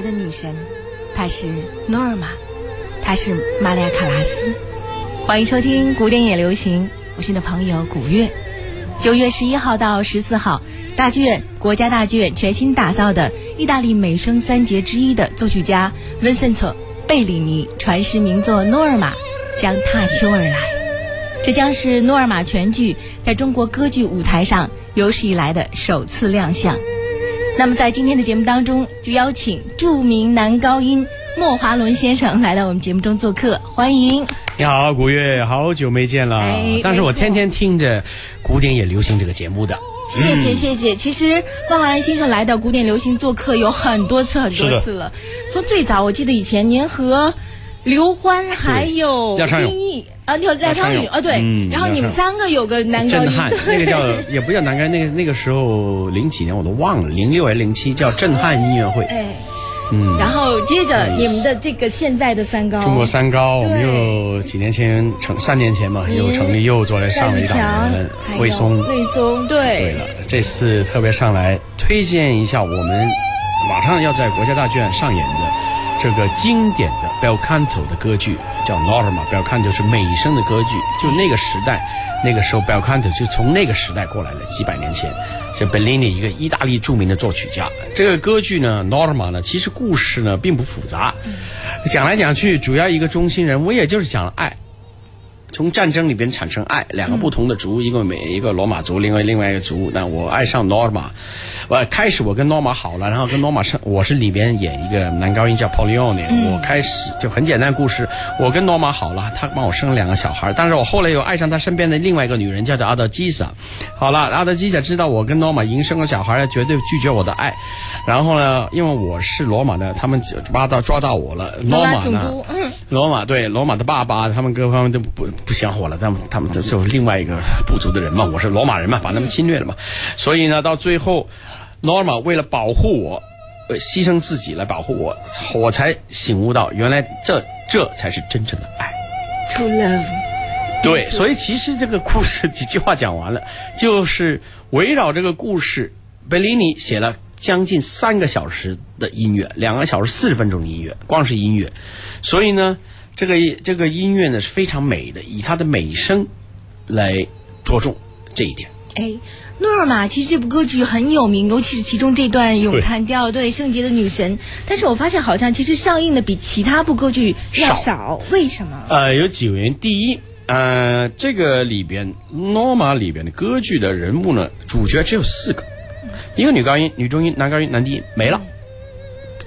的女神，她是诺尔玛，她是玛利亚·卡拉斯。欢迎收听古典也流行，我是你的朋友古月。九月十一号到十四号，大剧院国家大剧院全新打造的意大利美声三杰之一的作曲家温森特·贝里尼传世名作《诺尔玛》将踏秋而来。这将是诺尔玛全剧在中国歌剧舞台上有史以来的首次亮相。那么在今天的节目当中，就邀请著名男高音莫华伦先生来到我们节目中做客，欢迎。你好，古月，好久没见了。哎但是我天天听着古典也流行这个节目的。谢谢谢谢。其实莫华伦先生来到古典流行做客有很多次很多次了，从最早我记得以前您和刘欢还有啊，廖廖昌昌永永啊，对，嗯然后你们三个有个男高音，震撼，那个叫也不叫男干，那个那个时候零几年我都忘了，零六还是零七，叫震撼音乐会。哎，嗯，然后接着你们的这个现在的三高，中国三高，我们又几年前成三年前嘛，又成立又做来上了一档魏松。魏松，对，对了，这次特别上来推荐一下我们马上要在国家大剧院上演的这个经典的 bel canto 的歌剧，叫 Norma。bel canto 是美声的歌剧，就那个时代，那个时候 bel canto 就从那个时代过来了，几百年前。这 Bellini 一个意大利著名的作曲家，这个歌剧呢，Norma 呢，其实故事呢并不复杂，讲来讲去，主要一个中心人物，也就是讲爱。从战争里边产生爱，两个不同的族，一个美一个罗马族，另外另外一个族。那我爱上 Norma，我开始我跟 Norma 好了，然后跟 Norma 上，我是里边演一个男高音叫 Polione，、我开始就很简单的故事，我跟 Norma 好了，他帮我生了两个小孩，但是我后来又爱上他身边的另外一个女人，叫做阿德基萨。好了，阿德基萨知道我跟 Norma 已经生了小孩，绝对拒绝我的爱。然后呢，因为我是罗马的，他们抓到抓到我了罗马呢？罗马对罗马的爸爸，他们各方面都不不想我了，他们他们就就是另外一个部族的人嘛，我是罗马人嘛，把他们侵略了嘛，所以呢，到最后，罗马为了保护我，呃，牺牲自己来保护我，我才醒悟到，原来这这才是真正的爱。True Love，对，所以其实这个故事几句话讲完了，就是围绕这个故事，贝利尼写了将近三个小时的音乐，两个小时四十分钟的音乐，光是音乐，所以呢，这个这个音乐呢是非常美的，以它的美声来着重这一点。哎，诺尔玛其实这部歌剧很有名，尤其是其中这段咏叹调，对圣洁的女神。但是我发现好像其实上映的比其他部歌剧要少，为什么？呃，有几个原因。第一，呃，这个里边《Norma》里边的歌剧的人物呢，主角只有四个，一个女高音、女中音、男高音、男低音没了，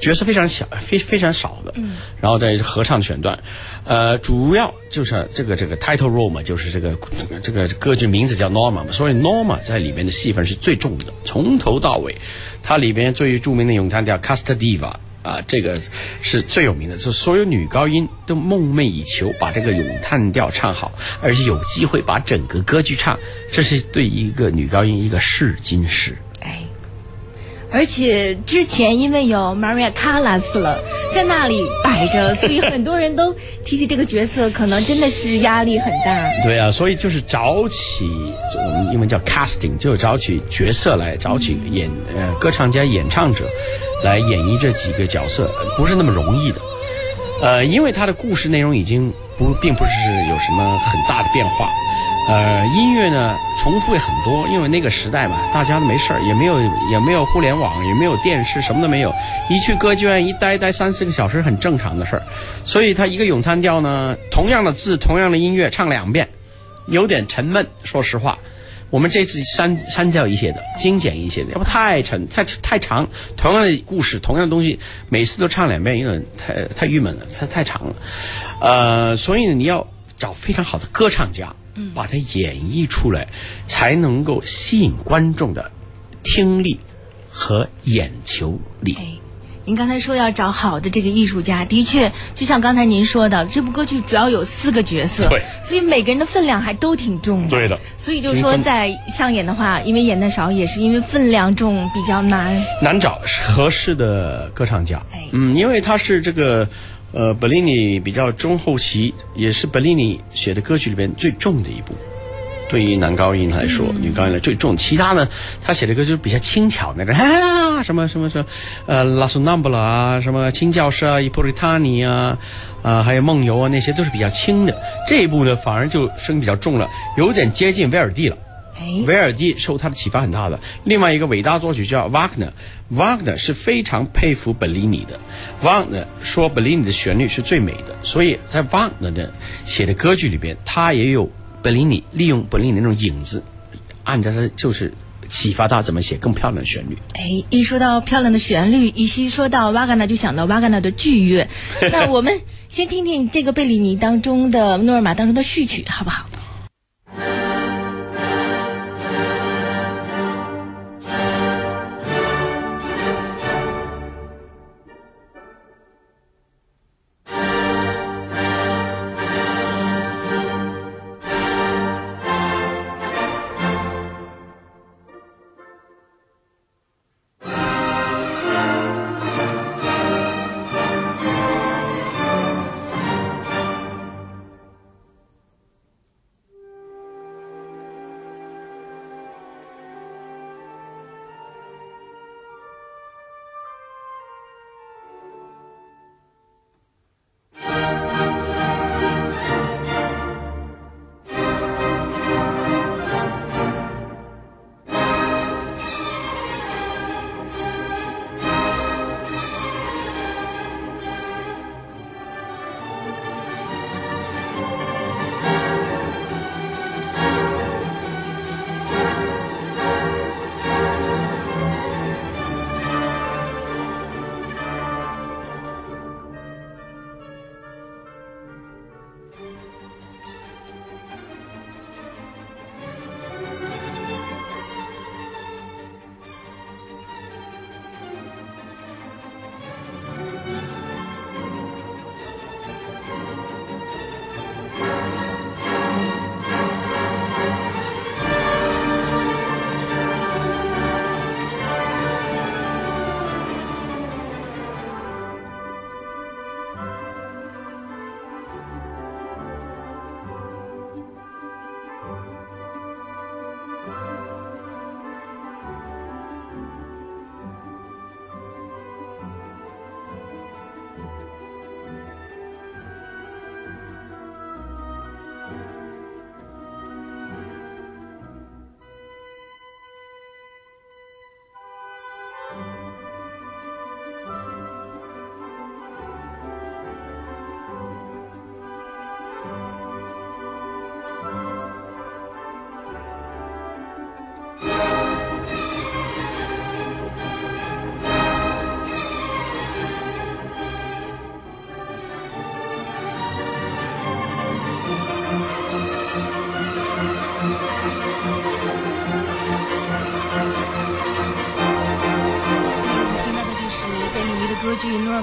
角色非常小，非非常少的。嗯。然后在合唱的选段，呃，主要就是这个这个 title role 嘛，就是这个这个歌剧名字叫 Norma 嘛，所以 Norma 在里面的戏份是最重的，从头到尾，它里边最著名的咏叹调 Casta Diva。啊，这个是最有名的，是所有女高音都梦寐以求把这个咏叹调唱好，而且有机会把整个歌剧唱，这是对一个女高音一个试金石。哎，而且之前因为有 Maria Callas 了，在那里摆着，所以很多人都提起这个角色，可能真的是压力很大。对啊，所以就是找起我们英文叫 casting，就是找起角色来，找起演呃歌唱家、演唱者来演绎这几个角色，不是那么容易的。呃，因为他的故事内容已经不并不是有什么很大的变化，呃，音乐呢重复也很多，因为那个时代嘛，大家都没事儿，也没有也没有互联网，也没有电视，什么都没有，一去歌剧院一待待三四个小时，很正常的事儿。所以他一个咏叹调呢，同样的字，同样的音乐，唱两遍，有点沉闷。说实话，我们这次删删掉一些的，精简一些的，要不太沉太太长。同样的故事，同样的东西，每次都唱两遍，有点太太郁闷了，太太长了。呃，所以呢，你要找非常好的歌唱家，把它演绎出来，才能够吸引观众的听力和眼球力。哎，您刚才说要找好的这个艺术家，的确，就像刚才您说的，这部歌剧主要有四个角色，对所以每个人的分量还都挺重的。对的所以就是说，在上演的话，因为演的少，也是因为分量重，比较难。难找合适的歌唱家哎。嗯，因为他是这个呃贝利尼比较中后期，也是贝利尼写的歌曲里边最重的一部。对于男高音来说，女高音来最重，其他呢，他写的歌就是比较轻巧那种，啊，什么什么什么，呃，拉苏南布拉啊，什么清教师啊，伊普瑞塔尼啊，啊，还有梦游啊，那些都是比较轻的。这一部呢，反而就声音比较重了，有点接近威尔第了。哎，威尔第受他的启发很大的。另外一个伟大作曲家瓦格纳，瓦格纳是非常佩服本尼尼的。瓦格纳说本尼尼的旋律是最美的，所以在瓦格纳的写的歌剧里边，他也有本尼尼利用本尼尼那种影子，按照他就是启发他怎么写更漂亮的旋律。哎，一说到漂亮的旋律，一西说到瓦格纳，就想到瓦格纳的剧乐。那我们先听听这个贝里尼当中的诺尔玛当中的序曲，好不好？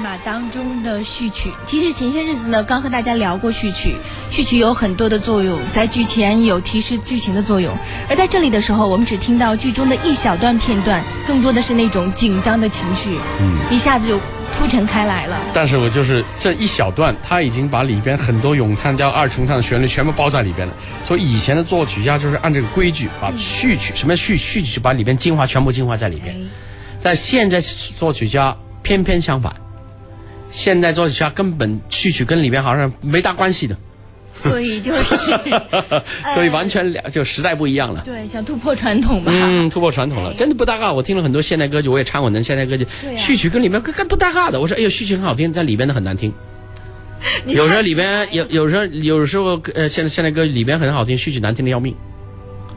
歌剧《诺尔玛》当中的序曲，其实前些日子呢，刚和大家聊过序曲。序曲有很多的作用，在剧前有提示剧情的作用，而在这里的时候，我们只听到剧中的一小段片段，更多的是那种紧张的情绪，嗯，一下子就铺陈开来了。但是我就是这一小段，他已经把里边很多咏叹调、二重唱的旋律全部包在里边了。所以以前的作曲家就是按这个规矩，把序曲什么序序曲，把里边精华全部精华在里边。但现在作曲家。偏偏相反，现代作曲家根本序曲跟里边好像没大关系的，所以就是，所以完全两就时代不一样了。对，想突破传统吧。嗯，突破传统了，真的不搭嘎。我听了很多现代歌曲，我也唱过的现代歌曲，序曲跟里面跟跟不搭嘎的。我说，哎呦，序曲很好听，但里边的很难听。有时候里边有，有时候有时候呃，现在现代歌里边很好听，序曲难听的要命。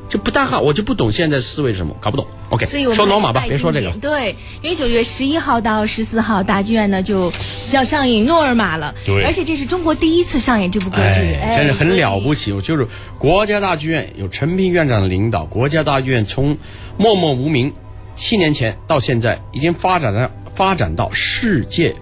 就不大好，我就不懂现在思维是什么，搞不懂。OK，说罗马吧，别说这个。对，因为九月十一号到十四号，大剧院呢就要上映《诺尔玛》了。对，而且这是中国第一次上演这部歌剧，哎真是很了不起。就是国家大剧院有陈平院长的领导，国家大剧院从默默无名七年前到现在，已经发展到发展到世界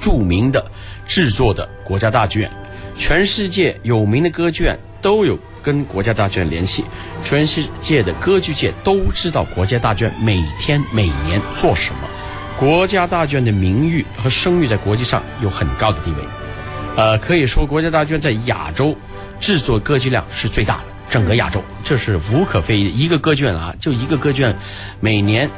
著名的制作的国家大剧院，全世界有名的歌剧院都有。跟国家大剧院联系，全世界的歌剧界都知道国家大剧院每天每年做什么。国家大剧院的名誉和声誉在国际上有很高的地位，呃，可以说国家大剧院在亚洲制作歌剧量是最大的，整个亚洲这是无可非议。一个歌剧院啊，就一个歌剧院，每年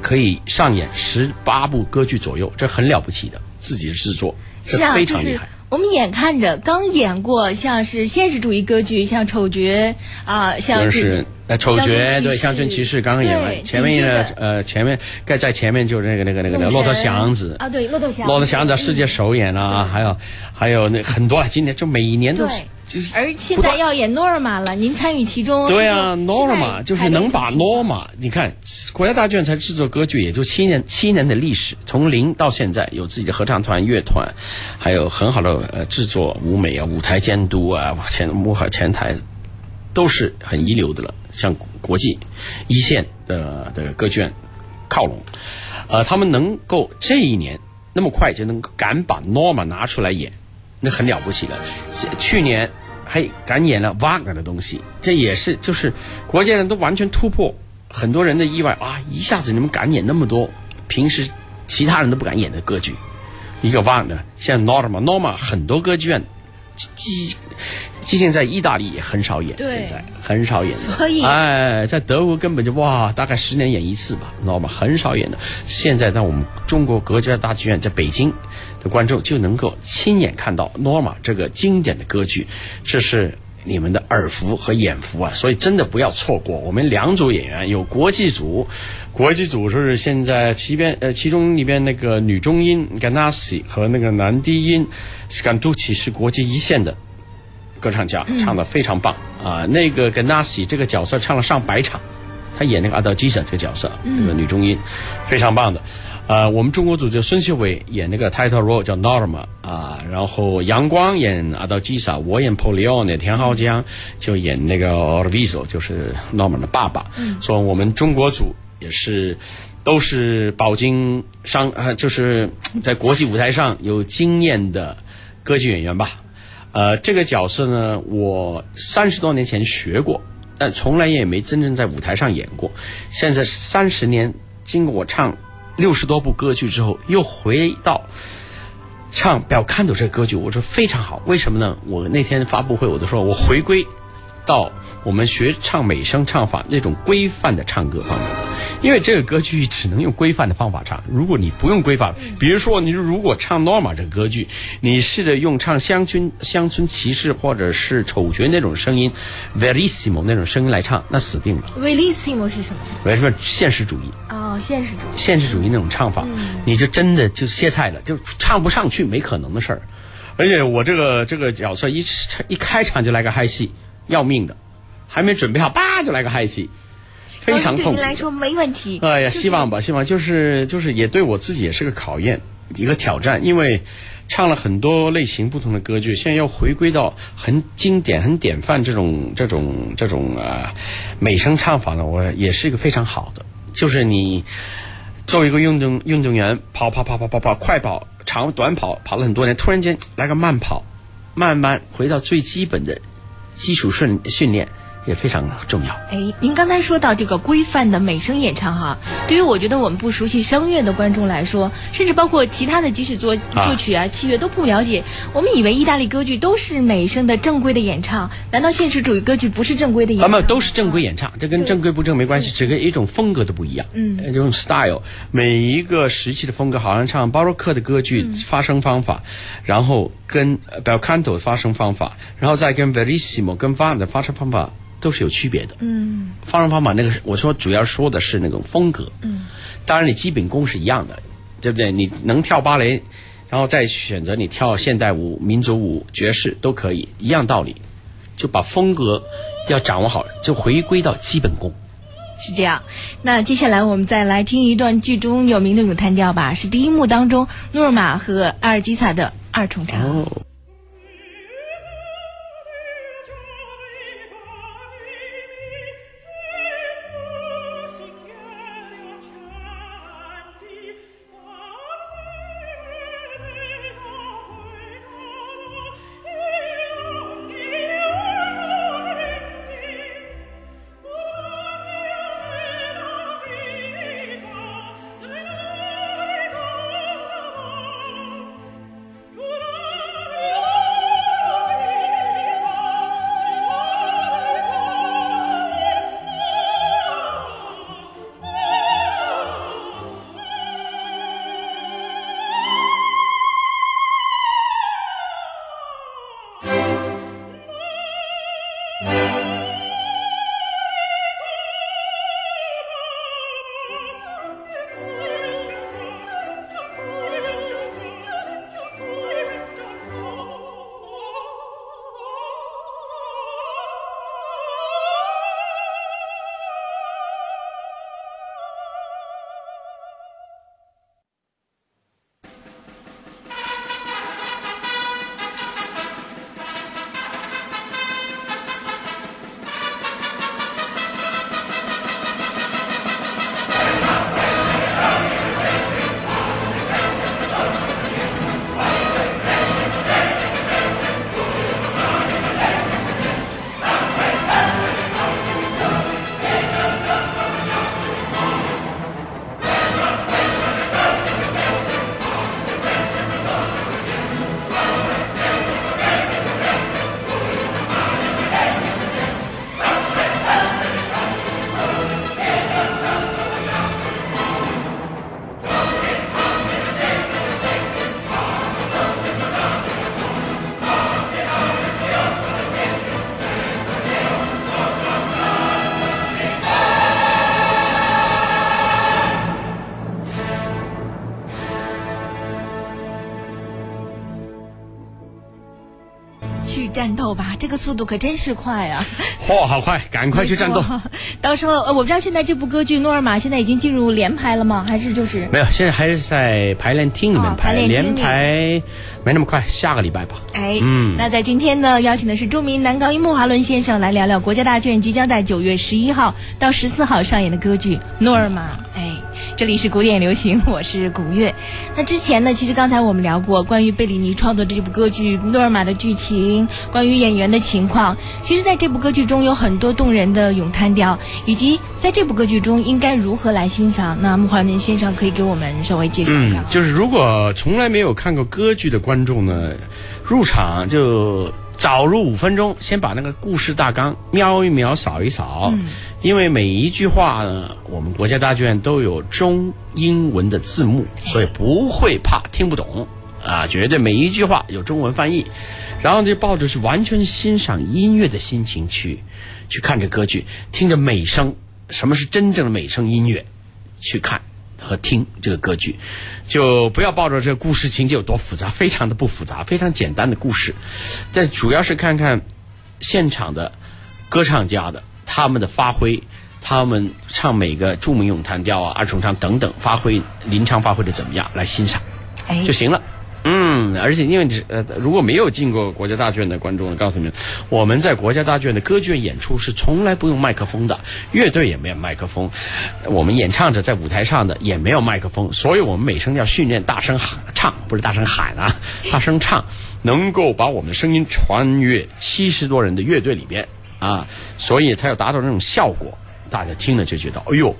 可以上演十八部歌剧左右，这很了不起的，自己制作，这是啊，非就是常厉害。我们眼看着刚演过像是现实主义歌剧，像丑角啊，像是呃丑角对乡村骑士刚刚演对完，前面呢紧接着呃前面该在前面就是那个那个那个那个骆驼祥子啊，对，骆驼祥子，骆驼祥子世界首演啊，还有还有那很多了，今年就每一年都是对就是而现在要演诺尔玛了，您参与其中。对啊是说，Norma 是就是能把 Norma，你看国家大剧院才制作歌剧，也就七年七年的历史，从零到现在有自己的合唱团、乐团，还有很好的呃制作舞美啊、舞台监督啊、前幕后前台都是很一流的了，向国际一线的的歌剧院靠拢。呃，他们能够这一年那么快就能够敢把 Norma 拿出来演，那很了不起了。去年嘿敢演了 Wagner 的东西，这也是就是国家人都完全突破很多人的意外啊！一下子你们敢演那么多平时其他人都不敢演的歌剧，一个 Wagner，像 Norma，Norma 很多歌剧院基基竟在意大利也很少演，对现在很少演的，所以哎，在德国根本就哇，大概十年演一次吧，Norma 很少演的。现在在我们中国国家大剧院，在北京的观众就能够亲眼看到 Norma 这个经典的歌剧，这是你们的耳福和眼福啊！所以真的不要错过。我们两组演员有国际组，国际组是现在其边呃其中里边那个女中音 Ganassi 和那个男低音 Scanducci 是国际一线的。歌唱家唱的非常棒啊、那个 Ganassi 这个角色唱了上百场，她演那个阿德基莎这个角色，那个女中音，非常棒的。呃，我们中国组就孙秀伟演那个 title role 叫 Norma 啊、然后阳光演阿道基萨，我演 Polione，田浩江就演那个 Orviso，就是 Norma 的爸爸。嗯，说我们中国组也是都是饱经商，呃，就是在国际舞台上有经验的歌剧演员吧。呃，这个角色呢，我三十多年前学过，但从来也没真正在舞台上演过。现在三十年，经过我唱六十多部歌剧之后，又回到唱《表看斗》这个歌剧，我说非常好。为什么呢？我那天发布会我都说，我回归到我们学唱美声唱法那种规范的唱歌方面，因为这个歌剧只能用规范的方法唱。如果你不用规范，比如说你如果唱 Norma 这个歌剧，你试着用唱乡村乡村骑士或者是丑角那种声音，verissimo 那种声音来唱，那死定了。verissimo 是什么？为什么现实主义？哦，现实主义。现实主义那种唱法，你就真的就歇菜了，就唱不上去，没可能的事儿。而且我这个这个角色一一开场就来个嗨戏，要命的，还没准备好，叭就来个嗨戏，非常对痛来说没问题。哎呀，就是希望吧，希望就是就是也对我自己也是个考验，一个挑战，因为唱了很多类型不同的歌剧，现在要回归到很经典、很典范这种这种这种呃美声唱法呢，我也是一个非常好的，就是你作为一个运动运动员，跑跑跑跑跑跑，快跑、长短跑跑了很多年，突然间来个慢跑，慢慢回到最基本的基础训训练也非常重要。哎，您刚才说到这个规范的美声演唱哈，对于我觉得我们不熟悉声乐的观众来说，甚至包括其他的，即使作啊作曲啊、器乐都不了解，我们以为意大利歌剧都是美声的正规的演唱，难道现实主义歌剧不是正规的演啊，唱吗？没有都是正规演唱，这跟正规不正没关系，只跟一种风格的不一样。嗯呃，这种 style，每一个时期的风格，好像唱巴洛克的歌剧嗯发声方法，然后跟呃 bel canto 的发声方法，然后再跟 verissimo 跟 v a 的发声方法都是有区别的。嗯发声方法那个是我说主要说的是那种风格。嗯，当然你基本功是一样的，对不对？你能跳芭蕾，然后再选择你跳现代舞、民族舞、爵士都可以，一样道理，就把风格要掌握好，就回归到基本功。是这样。那接下来我们再来听一段剧中有名的咏叹调吧，是第一幕当中诺尔玛和阿尔基萨的二重唱。哦。去战斗吧，这个速度可真是快啊！嚯，好快，赶快去战斗！到时候呃，我不知道现在这部歌剧《诺尔玛》现在已经进入连排了吗？还是就是没有？现在还是在排练厅里面排练，连排没那么快，下个礼拜吧。哎，嗯，那在今天呢，邀请的是著名男高音穆华伦先生来聊聊国家大剧院即将在九月十一号到十四号上演的歌剧《诺尔玛》。哎。这里是古典流行，我是古月。那之前呢，其实刚才我们聊过关于贝里尼创作这部歌剧《诺尔玛》的剧情，关于演员的情况。其实，在这部歌剧中有很多动人的咏叹调，以及在这部歌剧中应该如何来欣赏。那穆华伦先生可以给我们稍微介绍一下。就是如果从来没有看过歌剧的观众呢，入场就。早入五分钟，先把那个故事大纲瞄一瞄、扫一扫，因为每一句话呢，我们国家大剧院都有中英文的字幕，所以不会怕听不懂啊，绝对每一句话有中文翻译。然后就抱着是完全欣赏音乐的心情去去看这歌剧，听着美声，什么是真正的美声音乐，去看。和听这个歌剧，就不要抱着这个故事情节有多复杂，非常的不复杂，非常简单的故事。但主要是看看现场的歌唱家的他们的发挥，他们唱每个著名咏叹调啊、二重唱等等，发挥临场发挥的怎么样，来欣赏就行了。嗯，而且因为呃，如果没有进过国家大剧院的观众，告诉你们，我们在国家大剧院的歌剧院演出是从来不用麦克风的，乐队也没有麦克风，我们演唱者在舞台上的也没有麦克风，所以我们每声要训练大声喊唱，不是大声喊啊，大声唱，能够把我们的声音穿越七十多人的乐队里边啊，所以才有达到那种效果，大家听了就觉得，哎呦。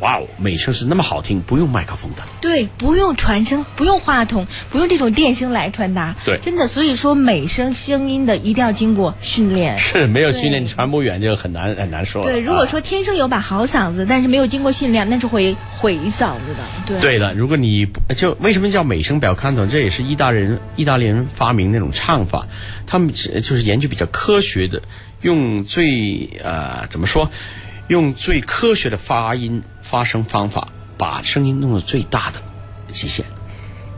哇哦，美声是那么好听，不用麦克风的。对，不用传声，不用话筒，不用这种电声来传达。对，真的，所以说美声声音的一定要经过训练。是，没有训练你传不远就很难很难说。对，如果说天生有把好嗓子，但是没有经过训练，那是会毁嗓子的。对。对的，如果你就为什么叫美声表看懂？这也是意大利人意大利人发明那种唱法，他们就是研究比较科学的，用最呃怎么说？用最科学的发音发声方法，把声音弄到最大的极限。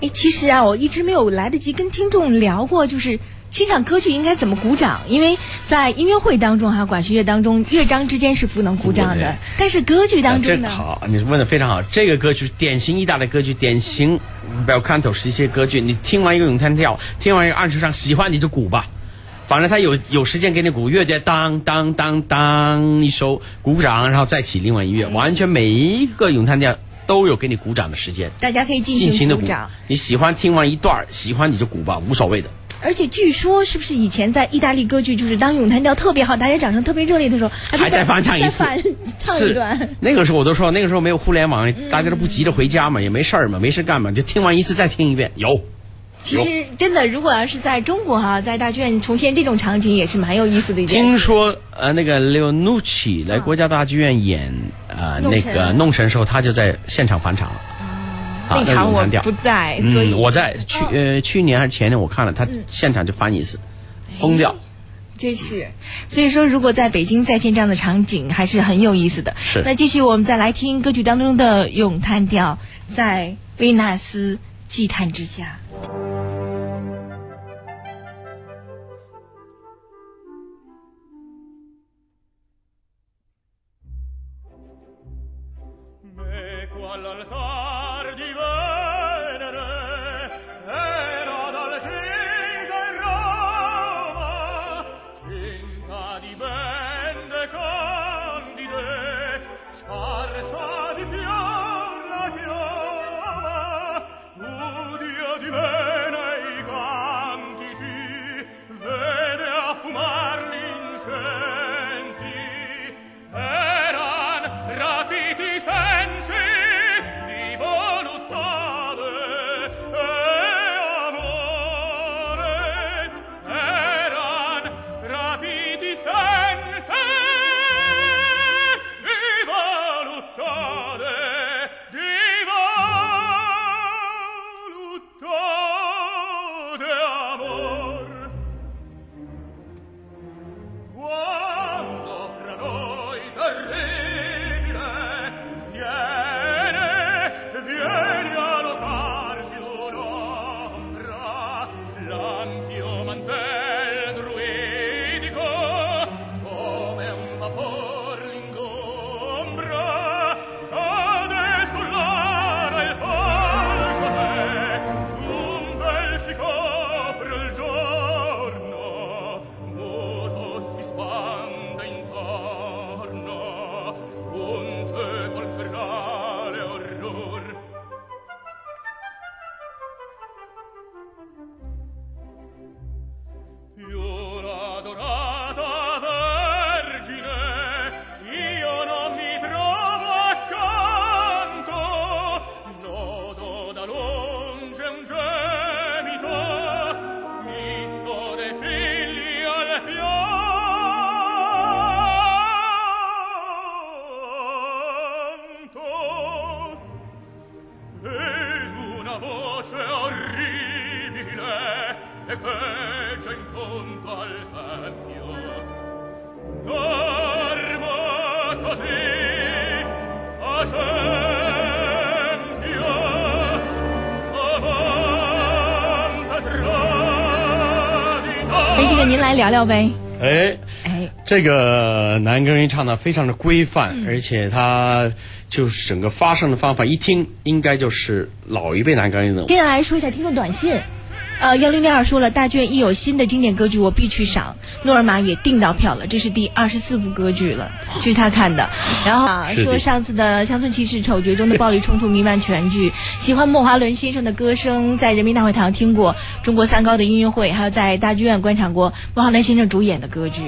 哎，其实啊，我一直没有来得及跟听众聊过，就是欣赏歌曲应该怎么鼓掌。因为在音乐会当中哈，管弦乐当中，乐章之间是不能鼓掌的。但是歌剧当中呢？好，你问的非常好。这个歌曲典型意大利歌剧，典型 bel canto 是一些歌剧。你听完一个咏叹调，听完一个二重唱，喜欢你就鼓吧。反正他有有时间给你鼓，乐队当当当当一收鼓鼓掌，然后再起另外音乐，完全每一个咏叹调都有给你鼓掌的时间。大家可以尽情的鼓掌。你喜欢听完一段喜欢你就鼓吧，无所谓的。而且据说是不是以前在意大利歌剧，就是当咏叹调特别好，大家掌声特别热烈的时候，还在翻唱一次，唱一段。那个时候我都说，那个时候没有互联网，大家都不急着回家嘛，也没事儿嘛，没事干嘛，就听完一次再听一遍，有。其实真的，如果要是在中国哈，在大剧院重现这种场景，也是蛮有意思的一件。听说呃，那个 Leonucci 来国家大剧院演呃那个弄神时候，他就在现场返场了。那场我不在，所以我在去呃去年还是前年我看了他现场就翻一次，疯掉。真是，所以说如果在北京再现这样的场景，还是很有意思的。是。那继续我们再来听歌曲当中的咏叹调，在维纳斯祭坛之下。梅先生，您来聊聊呗。哎哎，这个男高音唱的非常的规范，而且他就是整个发声的方法，一听应该就是老一辈男高音的。接下来说一下听众短信。呃，幺零零二说了，大剧院一有新的经典歌剧，我必去赏。诺尔玛也订到票了，这是第二十四部歌剧了，这是他看的。然后啊，说上次的《乡村骑士》丑角中的暴力冲突弥漫全剧，喜欢莫华伦先生的歌声，在人民大会堂听过中国三高的音乐会，还有在大剧院观赏过莫华伦先生主演的歌剧。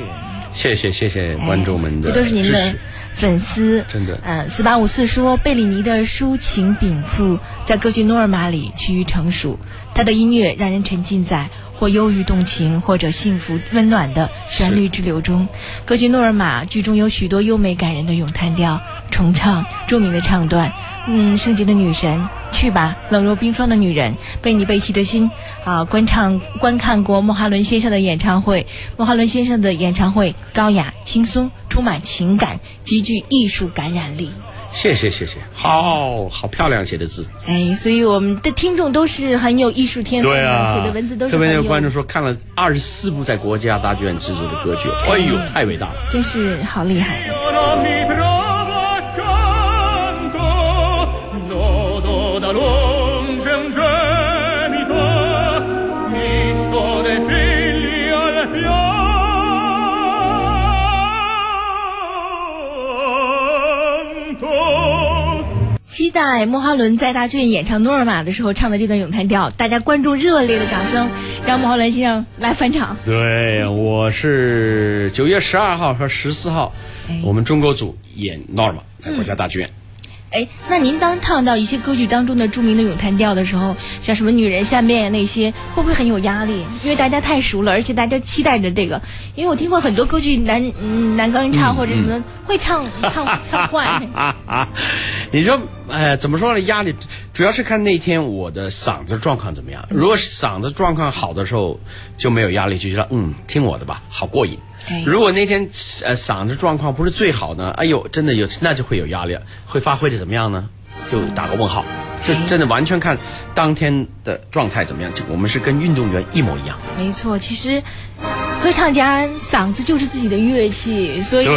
谢谢谢谢观众们的这都是您的粉丝，真的。嗯，四八五四说贝里尼的抒情禀赋在歌剧《诺尔玛》里趋于成熟。他的音乐让人沉浸在或忧郁动情，或者幸福温暖的旋律之流中。歌剧《诺尔玛》剧中有许多优美感人的咏叹调、重唱、著名的唱段。嗯，圣洁的女神，去吧，冷若冰霜的女人，被你背弃的心。啊，观唱观看过莫哈伦先生的演唱会，莫哈伦先生的演唱会高雅、轻松，充满情感，极具艺术感染力。谢谢谢谢，好好漂亮写的字，哎，所以我们的听众都是很有艺术天赋，对啊，写的文字都是。特别有观众说看了二十四部在国家大剧院制作的歌剧，哎呦，太伟大了，真是好厉害。期待莫哈伦在大剧院演唱《诺尔玛》的时候唱的这段咏叹调，大家观众热烈的掌声，让莫哈伦先生来返场。对，我是九月十二号和十四号，我们中国组演《诺尔玛》在国家大剧院。哎，那您当唱到一些歌剧当中的著名的咏叹调的时候，像什么女人下面那些，会不会很有压力？因为大家太熟了，而且大家期待着这个。因为我听过很多歌剧男嗯男高音唱或者什么会唱唱唱坏。你说，哎，怎么说呢？压力主要是看那天我的嗓子状况怎么样。如果是嗓子状况好的时候，就没有压力，就觉得嗯，听我的吧，好过瘾。如果那天呃嗓子状况不是最好呢？哎呦，真的有那就会有压力，会发挥的怎么样呢？就打个问号。这真的完全看当天的状态怎么样。我们是跟运动员一模一样。没错，其实歌唱家嗓子就是自己的乐器，所以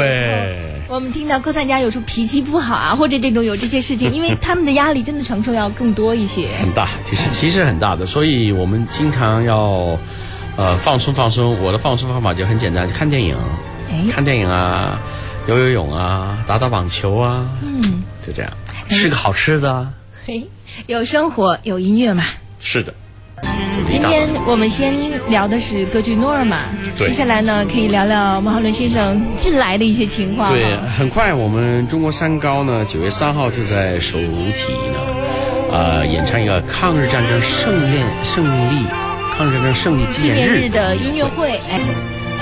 我们听到歌唱家有时候脾气不好啊，或者这种有这些事情，因为他们的压力真的承受要更多一些。很大，其实其实很大的，所以我们经常要。呃，放松放松，我的放松方法就很简单，看电影，看电影啊，游游泳啊，打打网球啊，嗯，就这样，吃个好吃的，嘿，有生活有音乐嘛，是的。今天我们先聊的是歌剧《诺尔玛》，接下来呢可以聊聊莫哈伦先生近来的一些情况。对，很快我们中国三高呢，九月三号就在首体呢，呃，演唱一个抗日战争胜利胜利。抗日战争胜利纪念日的音乐会，哎，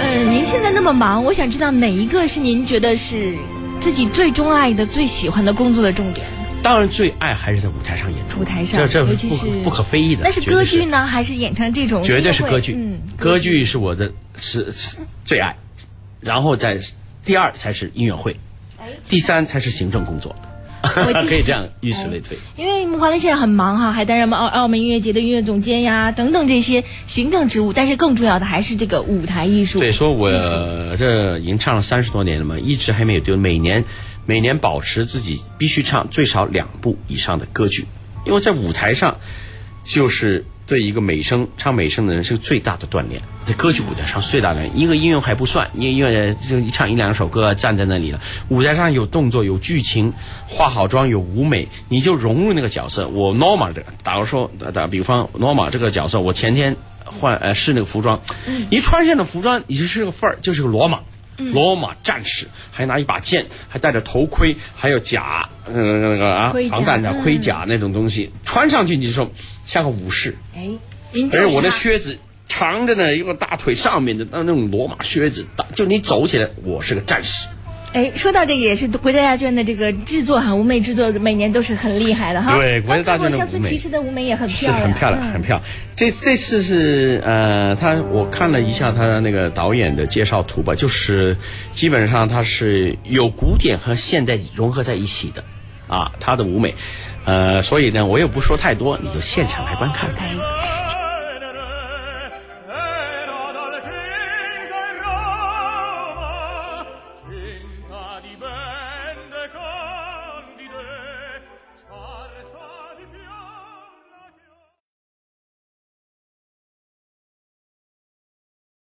嗯，您现在那么忙，我想知道哪一个是您觉得是自己最钟爱的、最喜欢的工作的重点？当然，最爱还是在舞台上演出。舞台上，这这尤其是不可非议的。那是歌剧呢，还是演唱这种？绝对是歌剧。嗯，歌剧是我的是最爱，然后在第二才是音乐会，第三才是行政工作。可以这样，以此类推。因为木华伦现在很忙哈，还担任澳澳门音乐节的音乐总监呀，等等这些行政职务。但是更重要的还是这个舞台艺术。对，说我这已经唱了三十多年了嘛，一直还没有丢。每年每年保持自己必须唱最少两部以上的歌剧，因为在舞台上就是。对一个美声唱美声的人是最大的锻炼，在歌曲舞台上是最大的。一个音乐还不算，音乐就一唱一两首歌，站在那里了。舞台上有动作，有剧情，化好妆，有舞美，你就融入那个角色。我 Norma 的，打个说打比方，Norma 这个角色，我前天换呃试那个服装，一穿上的服装，你就是个范儿，就是个罗马。罗马战士还拿一把剑，还戴着头盔，还有甲，那个那个啊，防弹的盔甲那种东西，穿上去你就说像个武士。哎，而且我的靴子长着呢，一个大腿上面的那那种罗马靴子，就你走起来，我是个战士。哎，说到这个也是国家大剧院的这个制作哈，舞美制作每年都是很厉害的哈。对国家大剧院乡村骑士的舞美也很漂亮，很漂亮，嗯很漂亮。这这次是呃，他我看了一下他那个导演的介绍图吧，就是基本上他是有古典和现代融合在一起的啊，他的舞美。呃，所以呢，我也不说太多，你就现场来观看。哎，